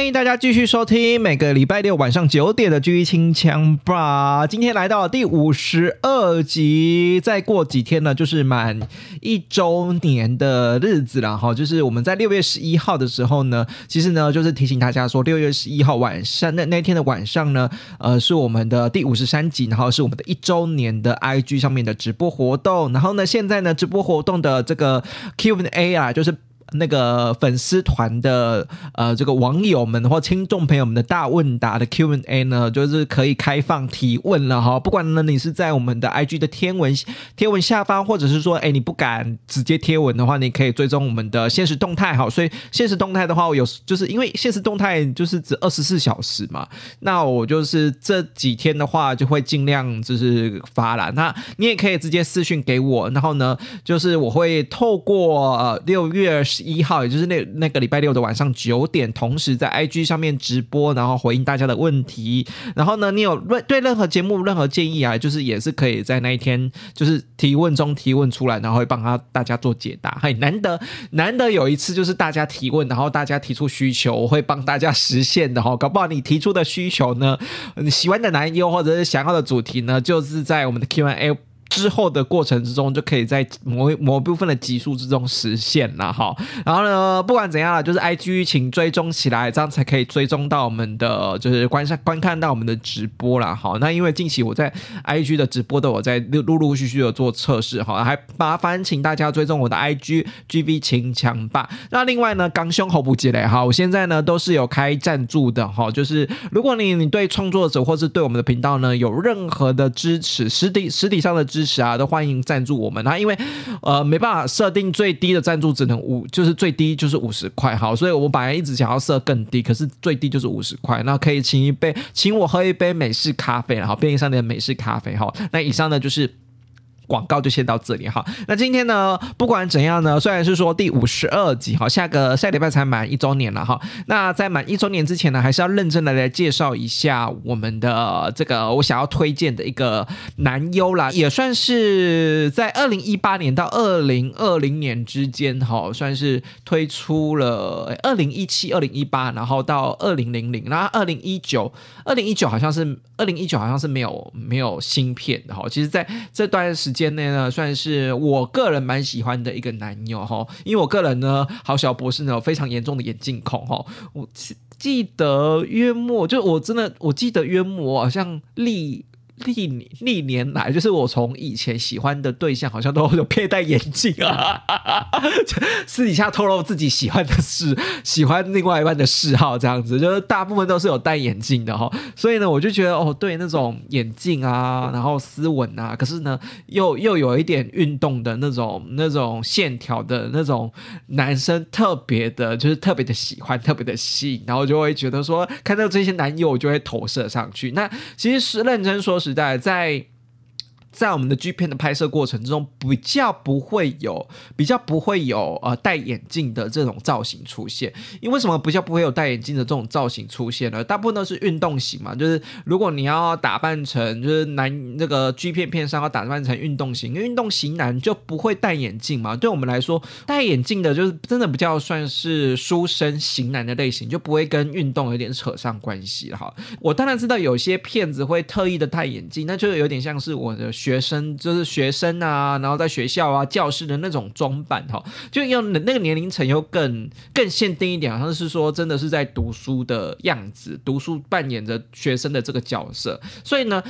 欢迎大家继续收听每个礼拜六晚上九点的《狙清枪吧》。今天来到第五十二集，再过几天呢，就是满一周年的日子了哈。就是我们在六月十一号的时候呢，其实呢，就是提醒大家说，六月十一号晚上那那天的晚上呢，呃，是我们的第五十三集，然后是我们的一周年的 IG 上面的直播活动。然后呢，现在呢，直播活动的这个 Q&A 啊，就是。那个粉丝团的呃，这个网友们或听众朋友们的大问答的 Q&A 呢，就是可以开放提问了哈。不管呢你是在我们的 IG 的天文天文下方，或者是说，哎，你不敢直接贴文的话，你可以追踪我们的现实动态哈。所以现实动态的话，我有就是因为现实动态就是指二十四小时嘛，那我就是这几天的话就会尽量就是发了。那你也可以直接私讯给我，然后呢，就是我会透过六月十。一号，也就是那那个礼拜六的晚上九点，同时在 IG 上面直播，然后回应大家的问题。然后呢，你有任对任何节目任何建议啊，就是也是可以在那一天就是提问中提问出来，然后会帮他大家做解答。很难得难得有一次就是大家提问，然后大家提出需求，我会帮大家实现的哈。搞不好你提出的需求呢，你喜欢的男优或者是想要的主题呢，就是在我们的 Q&A。之后的过程之中，就可以在某某部分的级数之中实现了哈。然后呢，不管怎样了，就是 I G 请追踪起来，这样才可以追踪到我们的，就是观上观看到我们的直播了哈。那因为近期我在 I G 的直播的，我在陆陆续续的做测试哈，还麻烦请大家追踪我的 I G G V 秦强吧。那另外呢，刚胸喉不积累哈，我现在呢都是有开赞助的哈，就是如果你你对创作者或是对我们的频道呢有任何的支持，实体实体上的支。支持啊，都欢迎赞助我们。那因为呃没办法设定最低的赞助，只能五，就是最低就是五十块。好，所以我本来一直想要设更低，可是最低就是五十块。那可以请一杯，请我喝一杯美式咖啡，然后，便利商店的美式咖啡。好，那以上呢就是。广告就先到这里哈。那今天呢，不管怎样呢，虽然是说第五十二集哈，下个下礼拜才满一周年了哈。那在满一周年之前呢，还是要认真的来介绍一下我们的这个我想要推荐的一个男优啦，也算是在二零一八年到二零二零年之间哈，算是推出了二零一七、二零一八，然后到二零零零，然后二零一九、二零一九好像是二零一九好像是没有没有芯片的哈。其实在这段时间。间内呢，算是我个人蛮喜欢的一个男友哈，因为我个人呢，好小博士呢有非常严重的眼镜控哈，我记得约莫就我真的我记得约莫好像立。历历年来，就是我从以前喜欢的对象，好像都有佩戴眼镜啊，私底下透露自己喜欢的事，喜欢另外一半的嗜好，这样子，就是大部分都是有戴眼镜的哈。所以呢，我就觉得哦，对那种眼镜啊，然后斯文啊，可是呢，又又有一点运动的那种那种线条的那种男生，特别的，就是特别的喜欢，特别的吸引，然后就会觉得说，看到这些男友，我就会投射上去。那其实是认真说是。时代在。在我们的 G 片的拍摄过程中，比较不会有比较不会有呃戴眼镜的这种造型出现。因为什么比较不会有戴眼镜的这种造型出现呢？大部分都是运动型嘛，就是如果你要打扮成就是男那个 G 片片上要打扮成运动型，运动型男就不会戴眼镜嘛。对我们来说，戴眼镜的就是真的比较算是书生型男的类型，就不会跟运动有点扯上关系哈。我当然知道有些骗子会特意的戴眼镜，那就有点像是我的。学生就是学生啊，然后在学校啊、教室的那种装扮哈，就要那个年龄层又更更限定一点，好像是说真的是在读书的样子，读书扮演着学生的这个角色。所以呢，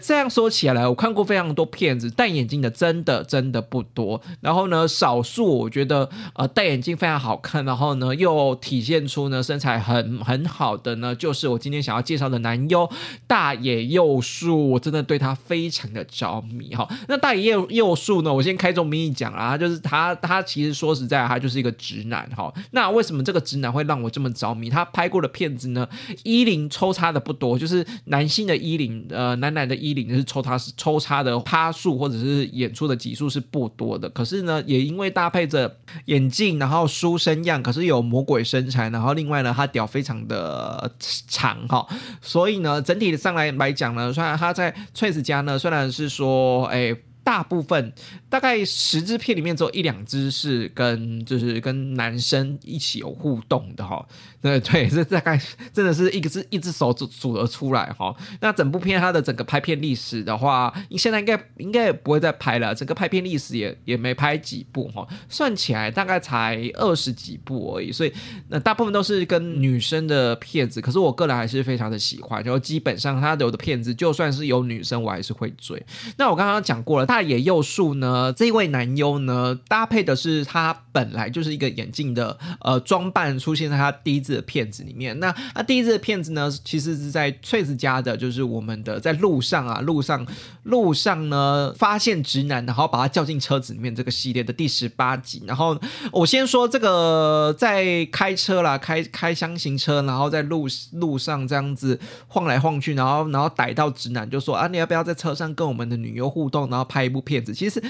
这样说起来，我看过非常多片子，戴眼镜的真的真的不多。然后呢，少数我觉得呃戴眼镜非常好看，然后呢又体现出呢身材很很好的呢，就是我今天想要介绍的男优大野佑树，我真的对他非常的着。着迷哈。那大野佑佑树呢？我先开宗明义讲啊，就是他他其实说实在，他就是一个直男哈。那为什么这个直男会让我这么着迷？他拍过的片子呢，衣领抽插的不多，就是男性的衣领，呃，男男的衣领是抽插是抽插的趴数或者是演出的集数是不多的。可是呢，也因为搭配着眼镜，然后书生样，可是有魔鬼身材，然后另外呢，他屌非常的长哈，所以呢，整体上来来讲呢，虽然他在翠子家呢，虽然是说，哎。大部分大概十支片里面只有一两支是跟就是跟男生一起有互动的哈，对对，这大概真的是一个是一只手组组得出来哈。那整部片它的整个拍片历史的话，现在应该应该也不会再拍了，整个拍片历史也也没拍几部哈，算起来大概才二十几部而已。所以那大部分都是跟女生的片子，可是我个人还是非常的喜欢，然后基本上他有的片子就算是有女生，我还是会追。那我刚刚讲过了，大野佑树呢？这一位男优呢，搭配的是他本来就是一个眼镜的呃装扮，出现在他第一支的片子里面。那那第一支的片子呢，其实是在翠子家的，就是我们的在路上啊，路上路上呢发现直男，然后把他叫进车子里面这个系列的第十八集。然后我先说这个在开车啦，开开箱型车，然后在路路上这样子晃来晃去，然后然后逮到直男就说啊，你要不要在车上跟我们的女优互动，然后拍。一部片子，其实，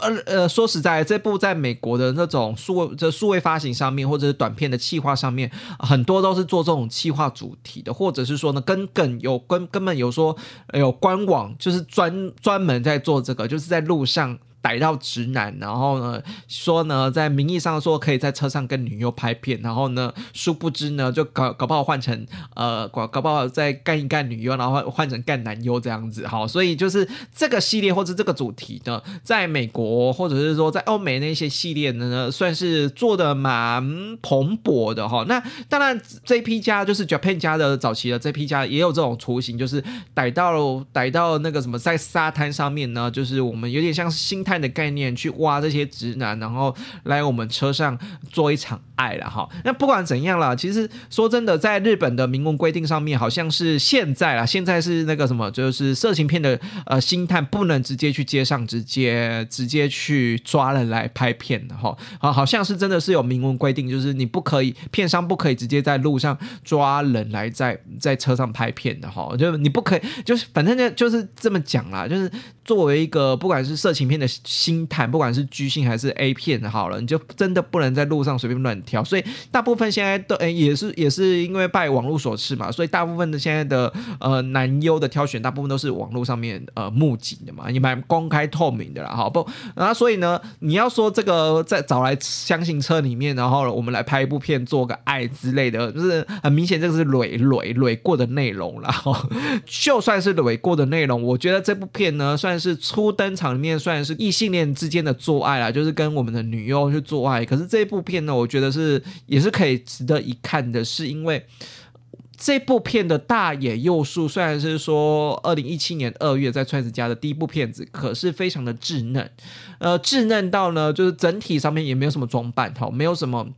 呃呃，说实在，这部在美国的那种数这数位发行上面，或者是短片的企划上面，很多都是做这种企划主题的，或者是说呢，跟梗有根根本有说有官网，就是专专门在做这个，就是在路上。逮到直男，然后呢说呢，在名义上说可以在车上跟女优拍片，然后呢，殊不知呢，就搞搞不好换成呃，搞搞不好再干一干女优，然后换换成干男优这样子，好，所以就是这个系列或者这个主题呢，在美国或者是说在欧美那些系列呢，算是做的蛮蓬勃的哈。那当然这批家就是 Japan 家的早期的这批家也有这种雏形，就是逮到逮到那个什么在沙滩上面呢，就是我们有点像心态。的概念去挖这些直男，然后来我们车上做一场爱了哈。那不管怎样啦，其实说真的，在日本的明文规定上面，好像是现在啦，现在是那个什么，就是色情片的呃星探不能直接去街上直接直接去抓人来拍片的哈。啊，好像是真的是有明文规定，就是你不可以片商不可以直接在路上抓人来在在车上拍片的哈。就你不可以，就是反正就就是这么讲啦，就是作为一个不管是色情片的。星探，不管是居星还是 A 片，好了，你就真的不能在路上随便乱挑。所以大部分现在都，诶，也是也是因为拜网络所赐嘛，所以大部分的现在的呃男优的挑选，大部分都是网络上面呃募集的嘛，也蛮公开透明的啦，好不？然后所以呢，你要说这个在找来相信车里面，然后我们来拍一部片，做个爱之类的，就是很明显这个是蕊蕊蕊过的内容了。就算是蕊过的内容，我觉得这部片呢，算是初登场里面算是异。性恋之间的做爱啦，就是跟我们的女优去做爱。可是这部片呢，我觉得是也是可以值得一看的，是因为这部片的大野佑树虽然是说二零一七年二月在川子家的第一部片子，可是非常的稚嫩，呃，稚嫩到呢，就是整体上面也没有什么装扮，哈，没有什么。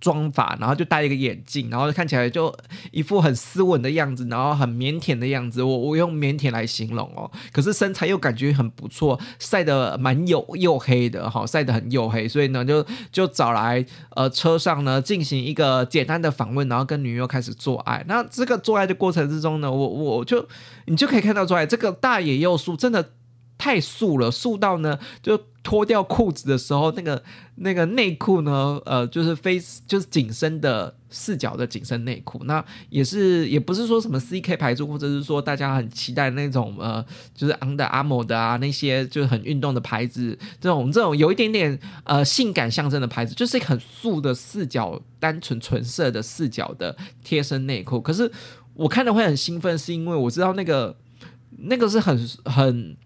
妆法，然后就戴一个眼镜，然后看起来就一副很斯文的样子，然后很腼腆的样子。我我用腼腆来形容哦，可是身材又感觉很不错，晒得蛮黝黝黑的哈，晒得很黝黑，所以呢就就找来呃车上呢进行一个简单的访问，然后跟女友开始做爱。那这个做爱的过程之中呢，我我就你就可以看到出来，这个大野佑树真的太素了，素到呢就。脱掉裤子的时候，那个那个内裤呢？呃，就是非就是紧身的四角的紧身内裤，那也是也不是说什么 CK 牌子，或者是说大家很期待那种呃，就是 Under Armour 的啊那些就是很运动的牌子，这种这种有一点点呃性感象征的牌子，就是很素的四角单纯纯色的四角的贴身内裤。可是我看的会很兴奋，是因为我知道那个那个是很很。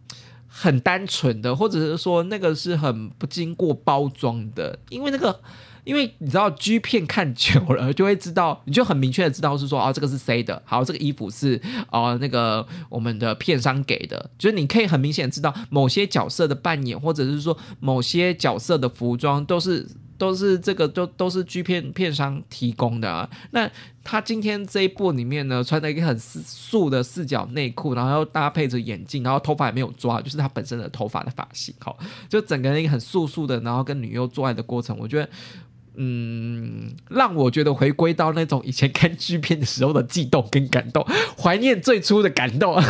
很单纯的，或者是说那个是很不经过包装的，因为那个，因为你知道 G 片看久了就会知道，你就很明确的知道是说啊，这个是 C 的，好，这个衣服是啊那个我们的片商给的，就是你可以很明显知道某些角色的扮演，或者是说某些角色的服装都是都是这个都都是 G 片片商提供的啊。那他今天这一部里面呢，穿了一个很素的四角内裤，然后又搭配着眼镜，然后头发也没有抓，就是他本身的头发的发型，好，就整个人一个很素素的，然后跟女优做爱的过程，我觉得。嗯，让我觉得回归到那种以前看剧片的时候的悸动跟感动，怀念最初的感动，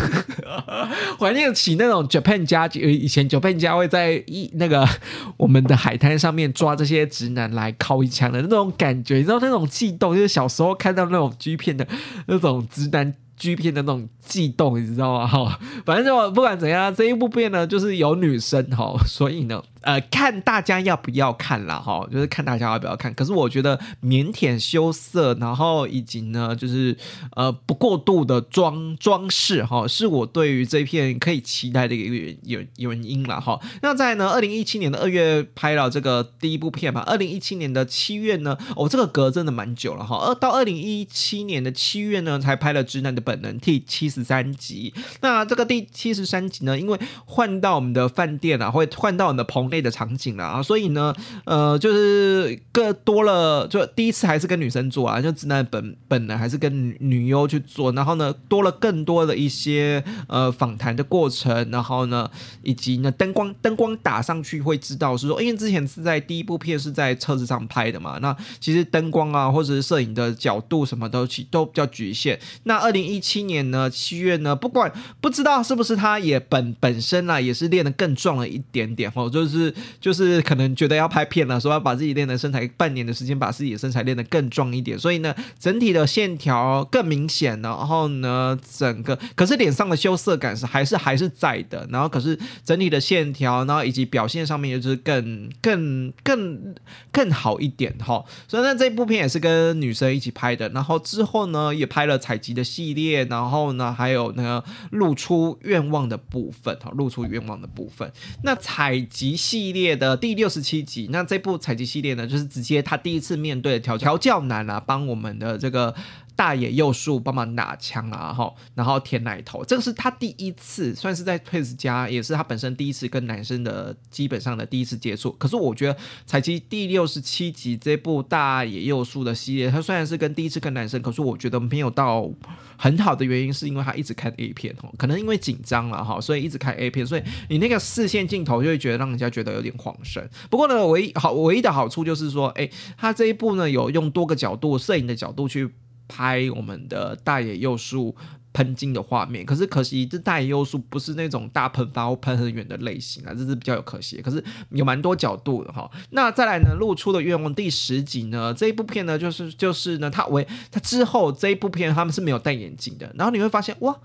怀念起那种 Japan 家以前 Japan 家会在一那个我们的海滩上面抓这些直男来敲一枪的那种感觉，你知道那种悸动，就是小时候看到那种剧片的那种直男。G 片的那种悸动，你知道吗？哈，反正就不管怎样，这一部片呢，就是有女生哈，所以呢，呃，看大家要不要看了，哈，就是看大家要不要看。可是我觉得腼腆羞涩，然后以及呢，就是呃不过度的装装饰哈，是我对于这片可以期待的一个原原原因了哈。那在呢，二零一七年的二月拍了这个第一部片嘛，二零一七年的七月呢，哦，这个隔真的蛮久了哈，二到二零一七年的七月呢，才拍了《直男的》。本能第七十三集，那这个第七十三集呢，因为换到我们的饭店啊，会换到我们的棚类的场景了啊，所以呢，呃，就是更多了，就第一次还是跟女生做啊，就直男本本能还是跟女优去做，然后呢，多了更多的一些呃访谈的过程，然后呢，以及呢灯光灯光打上去会知道是说，因为之前是在第一部片是在车子上拍的嘛，那其实灯光啊或者是摄影的角度什么都其都比较局限，那二零一。一七年呢，七月呢，不管不知道是不是他也本本身啊，也是练得更壮了一点点哦，就是就是可能觉得要拍片了，说要把自己练的身材半年的时间把自己的身材练得更壮一点，所以呢，整体的线条更明显，然后呢，整个可是脸上的羞涩感是还是还是在的，然后可是整体的线条，然后以及表现上面就是更更更更好一点哈，所以呢，这部片也是跟女生一起拍的，然后之后呢，也拍了采集的系列。然后呢，还有那个露出愿望的部分，哈，露出愿望的部分。那采集系系列的第六十七集，那这部采集系列呢，就是直接他第一次面对调调教男啊，帮我们的这个。大野佑树帮忙拿枪啊，哈，然后舔奶头，这个是他第一次，算是在佩斯家，也是他本身第一次跟男生的基本上的第一次接触。可是我觉得采集第六十七集这部大野佑树的系列，他虽然是跟第一次跟男生，可是我觉得没有到很好的原因，是因为他一直看 A 片哦，可能因为紧张了哈，所以一直看 A 片，所以你那个视线镜头就会觉得让人家觉得有点晃神。不过呢，唯一好唯一的好处就是说，哎，他这一部呢有用多个角度摄影的角度去。拍我们的大野幼树喷金的画面，可是可惜这大野幼树不是那种大喷发或喷很远的类型啊，这是比较有可惜。可是有蛮多角度的哈。那再来呢，露出的愿望第十集呢，这一部片呢，就是就是呢，他为他之后这一部片他们是没有戴眼镜的，然后你会发现哇，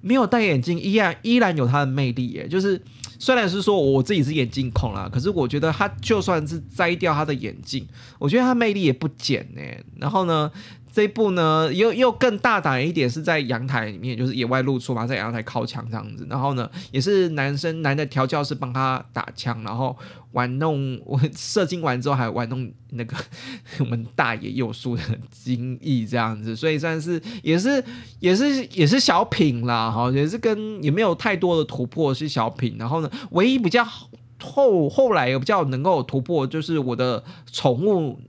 没有戴眼镜依然依然有它的魅力耶。就是虽然是说我自己是眼镜控啦，可是我觉得他就算是摘掉他的眼镜，我觉得他魅力也不减呢。然后呢？这一部呢，又又更大胆一点，是在阳台里面，就是野外露出嘛，在阳台靠墙这样子。然后呢，也是男生男的调教师帮他打枪，然后玩弄我射精完之后，还玩弄那个我们大爷幼树的精液这样子。所以算是也是也是也是小品啦，哈，也是跟也没有太多的突破，是小品。然后呢，唯一比较后后来比较能够突破，就是我的宠物。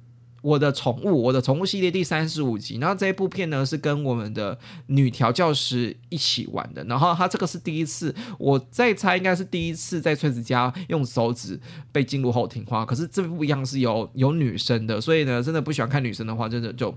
我的宠物，我的宠物系列第三十五集，然后这一部片呢是跟我们的女调教师一起玩的，然后他这个是第一次，我在猜应该是第一次在崔子家用手指被进入后庭花，可是这不一样是有有女生的，所以呢，真的不喜欢看女生的话，真的就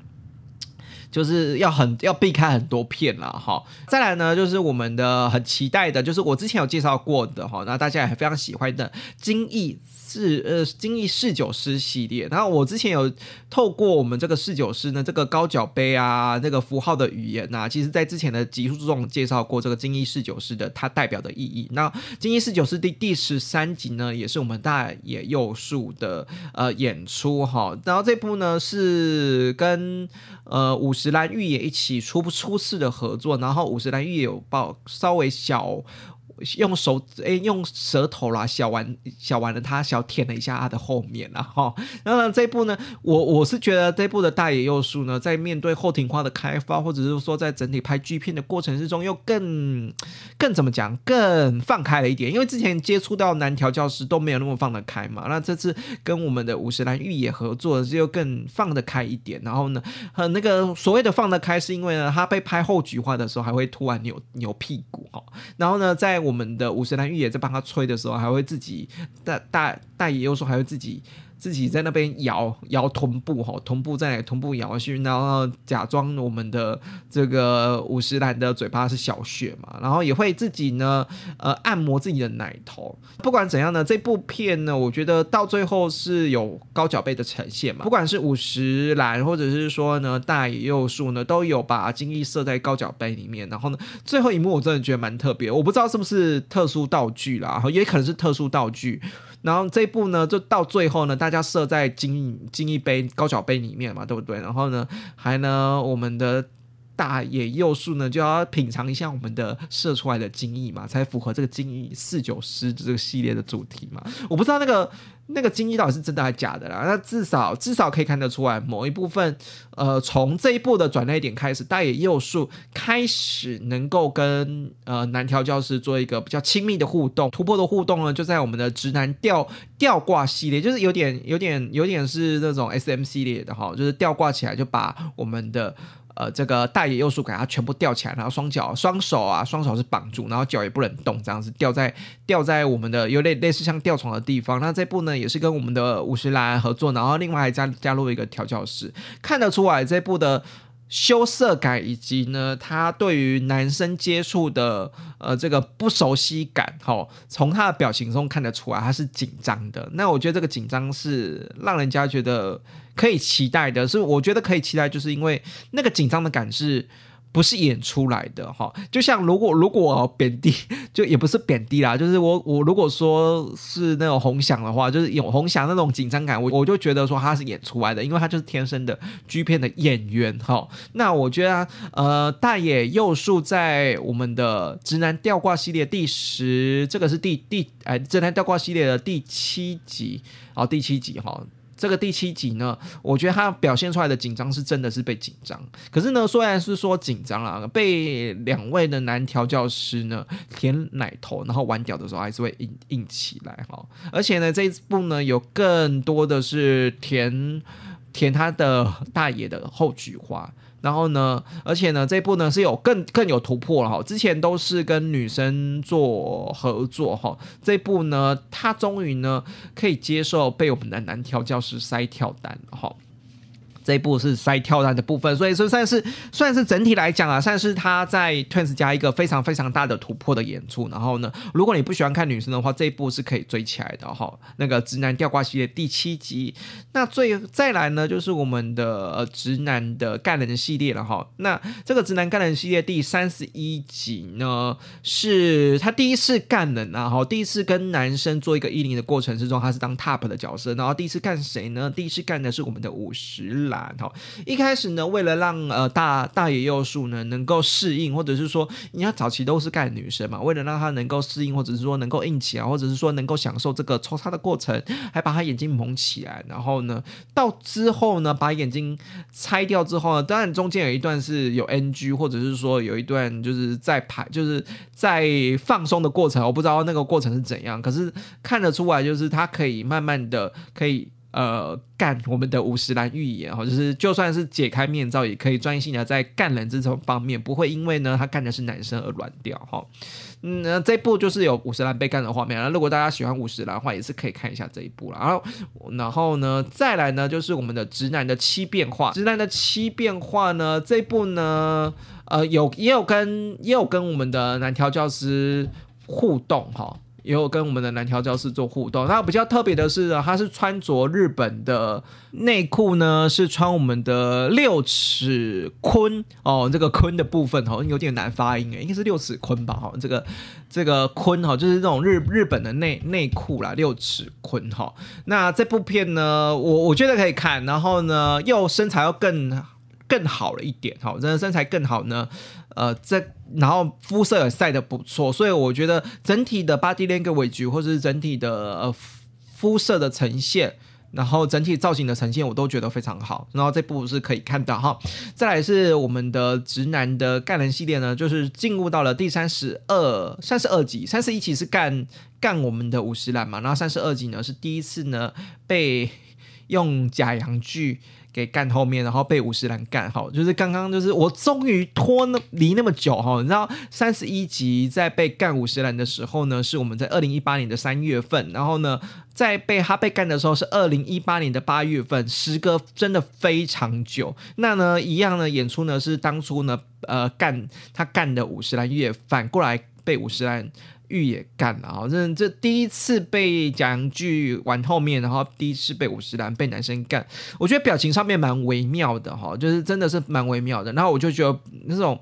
就是要很要避开很多片了哈。再来呢，就是我们的很期待的，就是我之前有介绍过的哈，那大家也非常喜欢的金翼。是呃，精益侍酒师系列。然后我之前有透过我们这个侍酒师呢，这个高脚杯啊，那个符号的语言呐，其实在之前的集数中介绍过这个精益侍酒师的它代表的意义。那精益侍酒师第第十三集呢，也是我们大野佑树的呃演出哈。然后这部呢是跟呃五十岚玉也一起初初次的合作，然后五十岚玉也有报稍微小。用手诶用舌头啦小玩小玩了他小舔了一下他的后面然后那么这部呢，我我是觉得这部的大野佑树呢，在面对后庭花的开发，或者是说在整体拍剧片的过程之中，又更更怎么讲，更放开了一点。因为之前接触到男调教师都没有那么放得开嘛，那这次跟我们的五十岚玉也合作，就更放得开一点。然后呢，很那个所谓的放得开，是因为呢，他被拍后菊花的时候，还会突然扭扭屁股哈。然后呢，在我们的五十岚玉也在帮他吹的时候，还会自己大大大爷又说还会自己。自己在那边摇摇臀部哈，臀部在臀部摇去，然后假装我们的这个五十岚的嘴巴是小雪嘛，然后也会自己呢呃按摩自己的奶头。不管怎样呢，这部片呢，我觉得到最后是有高脚杯的呈现嘛。不管是五十岚或者是说呢大野佑树呢，都有把精力设在高脚杯里面。然后呢，最后一幕我真的觉得蛮特别，我不知道是不是特殊道具啦，也可能是特殊道具。然后这一步呢，就到最后呢，大大家设在金金一杯高脚杯里面嘛，对不对？然后呢，还呢，我们的。大野佑树呢，就要品尝一下我们的射出来的精益嘛，才符合这个精益四九师这个系列的主题嘛。我不知道那个那个精液到底是真的还是假的啦。那至少至少可以看得出来，某一部分，呃，从这一步的转捩点开始，大野佑树开始能够跟呃男调教师做一个比较亲密的互动，突破的互动呢，就在我们的直男吊吊挂系列，就是有点有点有点是那种 S M 系列的哈，就是吊挂起来就把我们的。呃，这个大爷右树给他全部吊起来，然后双脚、双手啊，双手是绑住，然后脚也不能动，这样子吊在吊在我们的有类类似像吊床的地方。那这部呢，也是跟我们的五十岚合作，然后另外还加加入一个调教师，看得出来这部的。羞涩感，以及呢，他对于男生接触的呃这个不熟悉感，哈，从他的表情中看得出来，他是紧张的。那我觉得这个紧张是让人家觉得可以期待的，是我觉得可以期待，就是因为那个紧张的感是。不是演出来的哈，就像如果如果贬低，就也不是贬低啦，就是我我如果说是那种红翔的话，就是有红翔那种紧张感，我我就觉得说他是演出来的，因为他就是天生的 G 片的演员哈。那我觉得呃，大野佑树在我们的直男吊挂系列第十，这个是第第哎直男吊挂系列的第七集，哦第七集哈。这个第七集呢，我觉得他表现出来的紧张是真的是被紧张，可是呢，虽然是说紧张了，被两位的男调教师呢舔奶头，然后玩屌的时候还是会硬硬起来哈。而且呢，这一部呢有更多的是舔填他的大爷的后菊花。然后呢，而且呢，这部呢是有更更有突破了哈。之前都是跟女生做合作哈，这部呢，他终于呢可以接受被我们的男调教师塞跳单了哈。这一部是塞跳弹的部分，所以说算是算是整体来讲啊，算是他在 Twins 加一个非常非常大的突破的演出。然后呢，如果你不喜欢看女生的话，这一部是可以追起来的哈。那个直男吊挂系列第七集，那最再来呢，就是我们的呃直男的干人系列了哈。那这个直男干人系列第三十一集呢，是他第一次干人啊，哈，第一次跟男生做一个一零的过程之中，他是当 Top 的角色。然后第一次干谁呢？第一次干的是我们的五十岚。好，一开始呢，为了让呃大大野佑树呢能够适应，或者是说，你要早期都是干女生嘛，为了让他能够适应，或者是说能够硬起来，或者是说能够享受这个抽插的过程，还把他眼睛蒙起来，然后呢，到之后呢，把眼睛拆掉之后呢，当然中间有一段是有 NG，或者是说有一段就是在排，就是在放松的过程，我不知道那个过程是怎样，可是看得出来，就是他可以慢慢的可以。呃，干我们的五十岚预言哈，就是就算是解开面罩，也可以专心的在干人这种方面，不会因为呢他干的是男生而软掉哈。嗯，那这部就是有五十岚被干的画面那如果大家喜欢五十岚的话，也是可以看一下这一部了。然后，然后呢，再来呢，就是我们的直男的七变化。直男的七变化呢，这部呢，呃，有也有跟也有跟我们的男调教师互动哈。也有跟我们的男调教师做互动。那比较特别的是，他是穿着日本的内裤呢，是穿我们的六尺坤哦，这个坤的部分好像有点难发音诶，应该是六尺坤吧？哈，这个这个坤哈，就是这种日日本的内内裤啦，六尺坤哈。那这部片呢，我我觉得可以看，然后呢，又身材又更更好了一点哈，真的身材更好呢。呃，这然后肤色也晒得不错，所以我觉得整体的 body language 或者是整体的呃肤色的呈现。然后整体造型的呈现我都觉得非常好，然后这部是可以看到哈。再来是我们的直男的干人系列呢，就是进入到了第三十二、三十二集，三十一集是干干我们的五十岚嘛，然后三十二集呢是第一次呢被用假阳具。给干后面，然后被五十岚干好，就是刚刚就是我终于拖那离那么久哈，你知道三十一集在被干五十岚的时候呢，是我们在二零一八年的三月份，然后呢在被他被干的时候是二零一八年的八月份，时隔真的非常久。那呢一样呢演出呢是当初呢呃干他干的五十岚月，反过来被五十岚。玉也干了啊！这这第一次被假阳具玩后面，然后第一次被五十岚被男生干，我觉得表情上面蛮微妙的哈，就是真的是蛮微妙的。然后我就觉得那种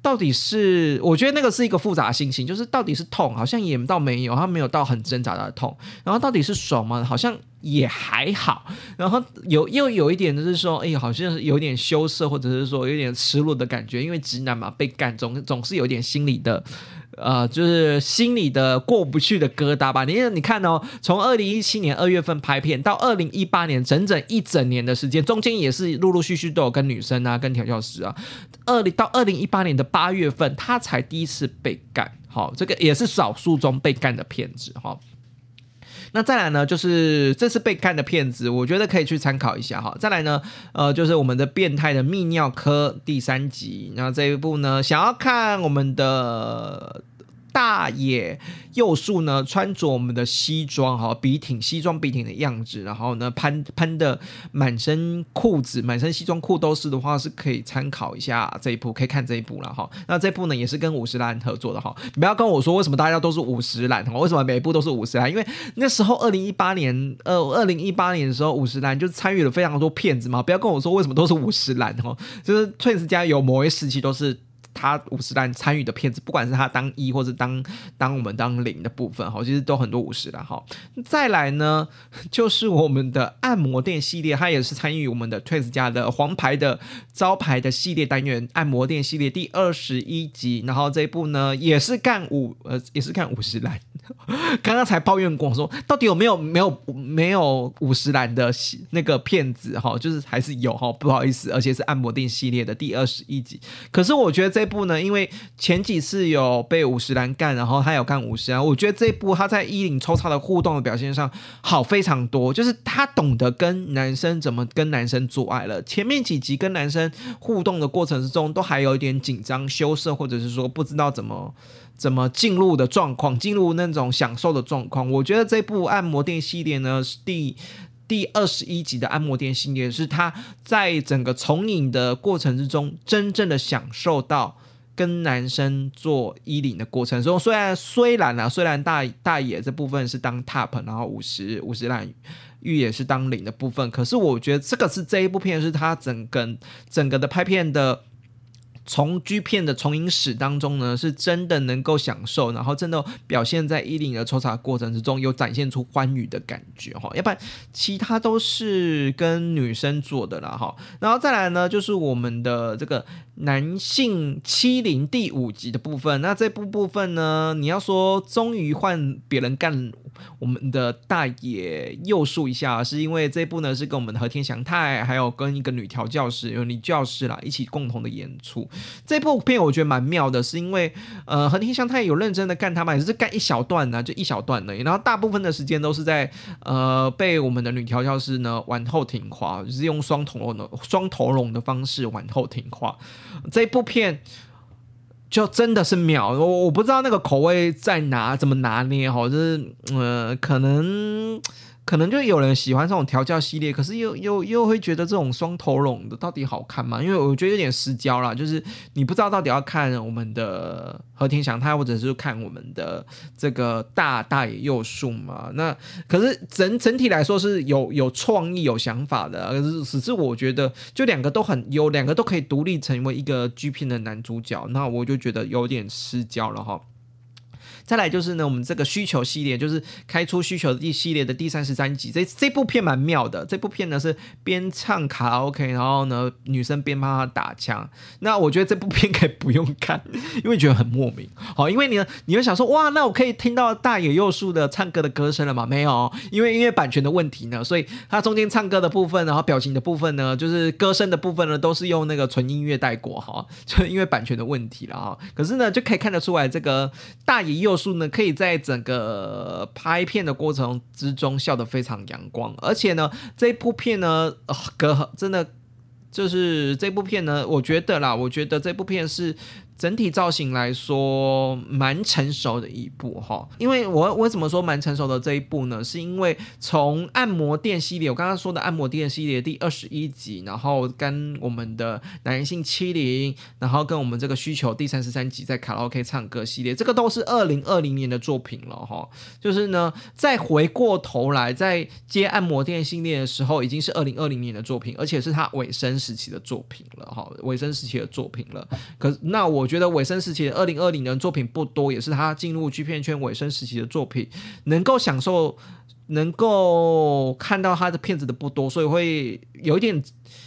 到底是，我觉得那个是一个复杂心情，就是到底是痛，好像也到没有，他没有到很挣扎的痛。然后到底是爽吗？好像也还好。然后有又有一点就是说，哎，好像是有点羞涩，或者是说有点失落的感觉，因为直男嘛，被干总总是有点心理的。呃，就是心里的过不去的疙瘩吧。你你看哦，从二零一七年二月份拍片到二零一八年整整一整年的时间，中间也是陆陆续续都有跟女生啊、跟调教师啊。二零到二零一八年的八月份，他才第一次被干。好，这个也是少数中被干的骗子哈。那再来呢，就是这次被看的片子，我觉得可以去参考一下哈。再来呢，呃，就是我们的变态的泌尿科第三集，那这一部呢，想要看我们的。大野佑树呢，穿着我们的西装哈，笔挺西装笔挺的样子，然后呢，喷喷的满身裤子，满身西装裤都是的话，是可以参考一下这一部，可以看这一部了哈。那这部呢，也是跟五十岚合作的哈。你不要跟我说为什么大家都是五十岚哈，为什么每一部都是五十岚？因为那时候二零一八年，呃，二零一八年的时候，五十岚就参与了非常多片子嘛。不要跟我说为什么都是五十岚哈，就是 Twins 家有某一时期都是。他五十岚参与的片子，不管是他当一或者当当我们当零的部分，哈，其实都很多五十岚哈。再来呢，就是我们的按摩店系列，它也是参与我们的 Twins 家的黄牌的招牌的系列单元按摩店系列第二十一集。然后这一部呢，也是干五呃，也是干五十岚。刚刚才抱怨过说，到底有没有没有没有五十岚的那个片子哈？就是还是有哈，不好意思，而且是按摩店系列的第二十一集。可是我觉得这。这部呢，因为前几次有被五十岚干，然后他有干五十岚，我觉得这部他在衣领抽插的互动的表现上好非常多，就是他懂得跟男生怎么跟男生做爱了。前面几集跟男生互动的过程之中，都还有一点紧张、羞涩，或者是说不知道怎么怎么进入的状况，进入那种享受的状况。我觉得这部按摩店系列呢，是第。第二十一集的按摩店系列是他在整个从影的过程之中，真正的享受到跟男生做衣领的过程中。虽然虽然啊，虽然大大野这部分是当 top，然后五十五十岚玉也是当领的部分，可是我觉得这个是这一部片是他整个整个的拍片的。从 G 片的重影史当中呢，是真的能够享受，然后真的表现在衣领的抽查过程之中，有展现出欢愉的感觉哈。要不然其他都是跟女生做的啦哈。然后再来呢，就是我们的这个男性欺凌第五集的部分。那这部部分呢，你要说终于换别人干我们的大爷又述一下，是因为这部呢是跟我们的和田祥太还有跟一个女调教师有女教师啦一起共同的演出。这部片我觉得蛮妙的，是因为呃，和天香太有认真的干他嘛，也是干一小段呢，就一小段而已。然后大部分的时间都是在呃被我们的女调教师呢往后挺滑，就是用双头龙的双头龙的方式往后挺滑。这部片就真的是妙，我我不知道那个口味在拿怎么拿捏哈，就是呃可能。可能就有人喜欢这种调教系列，可是又又又会觉得这种双头龙的到底好看吗？因为我觉得有点失焦了，就是你不知道到底要看我们的和田祥太，或者是看我们的这个大大野佑树嘛。那可是整整体来说是有有创意、有想法的，可是只是我觉得就两个都很有，两个都可以独立成为一个 G 片的男主角，那我就觉得有点失焦了哈。再来就是呢，我们这个需求系列，就是开出需求的第系列的第三十三集，这这部片蛮妙的。这部片呢是边唱卡拉 OK，然后呢女生边帮他打枪。那我觉得这部片可以不用看，因为觉得很莫名。好，因为你呢你会想说，哇，那我可以听到大野佑树的唱歌的歌声了吗？没有，因为因为版权的问题呢，所以他中间唱歌的部分，然后表情的部分呢，就是歌声的部分呢，都是用那个纯音乐带过哈，就因为版权的问题了哈。可是呢，就可以看得出来，这个大野佑树呢，可以在整个拍片的过程之中笑得非常阳光，而且呢，这部片呢，隔真的就是这部片呢，我觉得啦，我觉得这部片是。整体造型来说，蛮成熟的一部哈。因为我为什么说蛮成熟的这一部呢？是因为从按摩店系列，我刚刚说的按摩店系列第二十一集，然后跟我们的男性欺凌，然后跟我们这个需求第三十三集在卡拉 OK 唱歌系列，这个都是二零二零年的作品了哈。就是呢，再回过头来，在接按摩店系列的时候，已经是二零二零年的作品，而且是他尾声时期的作品了哈。尾声时期的作品了，可那我。觉得尾声时期的二零二零年作品不多，也是他进入剧片圈尾声时期的作品，能够享受、能够看到他的片子的不多，所以会有一点、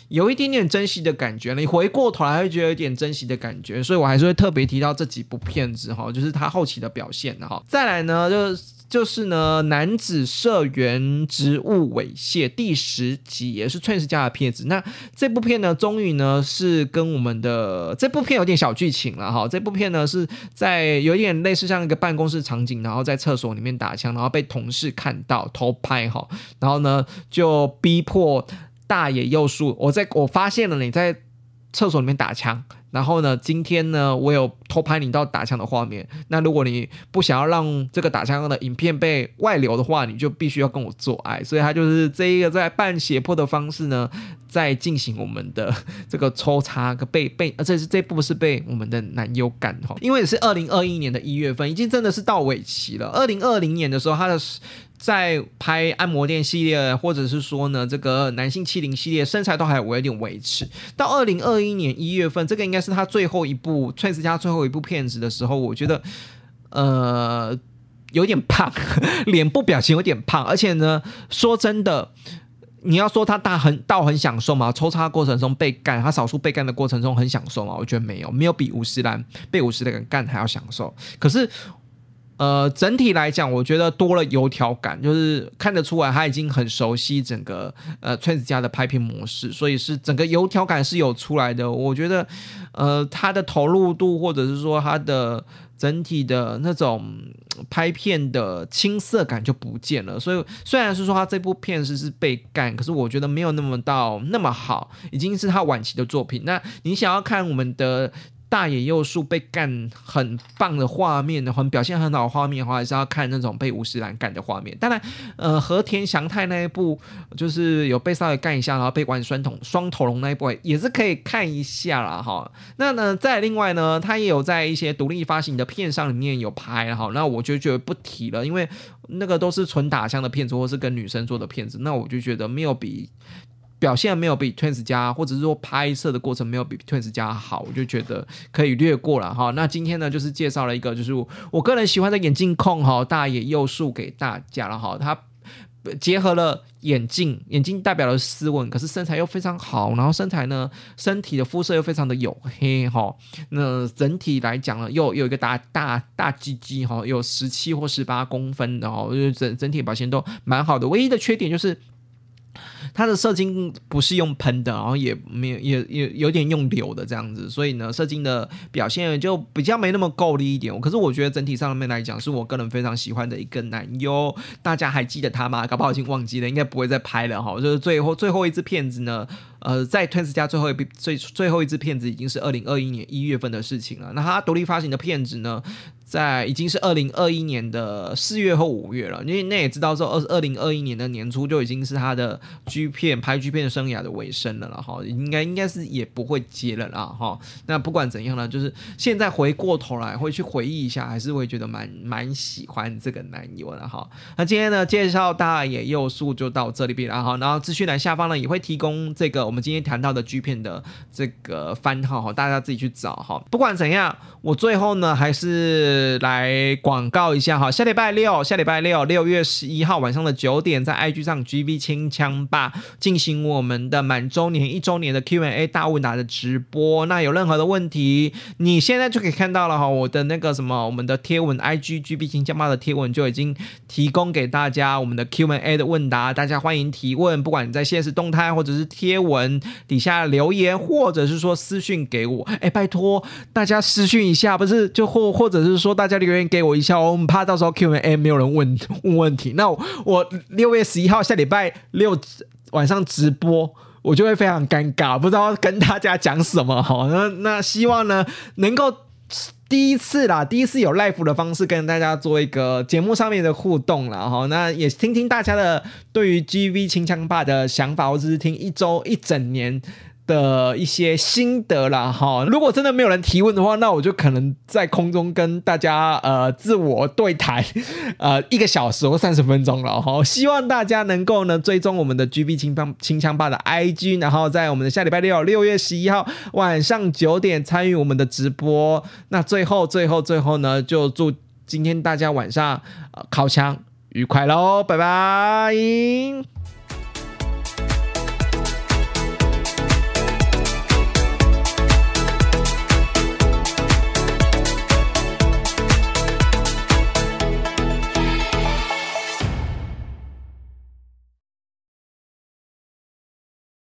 有一点点珍惜的感觉。你回过头来会觉得有点珍惜的感觉，所以我还是会特别提到这几部片子哈，就是他后期的表现哈。再来呢，就是。就是呢，男子社员职务猥亵第十集也是 Twins 家的片子。那这部片呢，终于呢是跟我们的这部片有点小剧情了哈。这部片呢是在有点类似像一个办公室场景，然后在厕所里面打枪，然后被同事看到偷拍哈，然后呢就逼迫大野佑树，我在我发现了你在厕所里面打枪。然后呢，今天呢，我有偷拍你到打枪的画面。那如果你不想要让这个打枪的影片被外流的话，你就必须要跟我做爱。所以他就是这一个在半胁迫的方式呢，在进行我们的这个抽插个被被，这是这部是被我们的男友干哈，因为是二零二一年的一月份，已经真的是到尾期了。二零二零年的时候，他的。在拍按摩店系列，或者是说呢，这个男性欺凌系列，身材都还有点维持。到二零二一年一月份，这个应该是他最后一部《崔斯家》最后一部片子的时候，我觉得，呃，有点胖，脸部表情有点胖，而且呢，说真的，你要说他大很到很享受吗？抽插过程中被干，他少数被干的过程中很享受吗？我觉得没有，没有比五十岚被五十的人干还要享受。可是。呃，整体来讲，我觉得多了油条感，就是看得出来他已经很熟悉整个呃 Twins 家的拍片模式，所以是整个油条感是有出来的。我觉得，呃，他的投入度或者是说他的整体的那种拍片的青涩感就不见了。所以虽然是说他这部片是是被干，可是我觉得没有那么到那么好，已经是他晚期的作品。那你想要看我们的？大野佑树被干很棒的画面的，很表现很好的画面的话，还是要看那种被吴世兰干的画面。当然，呃，和田祥太那一部就是有被稍微干一下，然后被玩双桶双头龙那一部也是可以看一下啦。哈。那呢，再另外呢，他也有在一些独立发行的片上里面有拍哈。那我就觉得不提了，因为那个都是纯打枪的片子，或是跟女生做的片子，那我就觉得没有比。表现没有比 Twins 家，或者是说拍摄的过程没有比 Twins 家好，我就觉得可以略过了哈。那今天呢，就是介绍了一个，就是我个人喜欢的眼镜控哈，大野佑树给大家了哈。他结合了眼镜，眼镜代表了斯文，可是身材又非常好，然后身材呢，身体的肤色又非常的黝黑哈。那整体来讲呢，又有一个大大大鸡鸡哈，有十七或十八公分的哈，整整体表现都蛮好的。唯一的缺点就是。它的射精不是用喷的，然后也没有也也有点用流的这样子，所以呢，射精的表现就比较没那么够力一点。可是我觉得整体上面来讲，是我个人非常喜欢的一个男优。大家还记得他吗？搞不好已经忘记了，应该不会再拍了哈。就是最后最后一支片子呢。呃，在 Twins 家最后一部最最后一支片子已经是二零二一年一月份的事情了。那他独立发行的片子呢，在已经是二零二一年的四月或五月了。因为那也知道说，二二零二一年的年初就已经是他的 G 片拍 G 片生涯的尾声了了哈。应该应该是也不会接了啦哈。那不管怎样呢，就是现在回过头来会去回忆一下，还是会觉得蛮蛮喜欢这个男友的哈。那今天呢，介绍大野佑树就到这里边了哈。然后资讯栏下方呢也会提供这个。我们今天谈到的 G 片的这个番号哈，大家自己去找哈。不管怎样，我最后呢还是是来广告一下哈，下礼拜六，下礼拜六六月十一号晚上的九点，在 IG 上 GB 清枪吧进行我们的满周年一周年的 Q&A 大问答的直播。那有任何的问题，你现在就可以看到了哈，我的那个什么，我们的贴文 IG GB 清枪吧的贴文就已经提供给大家我们的 Q&A 的问答，大家欢迎提问，不管你在现实动态或者是贴文底下留言，或者是说私讯给我，哎，拜托大家私讯一下，不是就或或者是说大家留言给我一下，我们怕到时候 Q&A 没有人问 问问题。那我六月十一号下礼拜六晚上直播，我就会非常尴尬，不知道跟大家讲什么哈。那那希望呢能够。第一次啦，第一次有 live 的方式跟大家做一个节目上面的互动了哈，那也听听大家的对于 GV 清枪霸的想法，或者是听一周一整年。的一些心得啦，哈，如果真的没有人提问的话，那我就可能在空中跟大家呃自我对谈，呃一个小时或三十分钟了哈。希望大家能够呢追踪我们的 GB 清枪清枪霸的 IG，然后在我们的下礼拜六六月十一号晚上九点参与我们的直播。那最后最后最后呢，就祝今天大家晚上呃烤枪愉快喽，拜拜。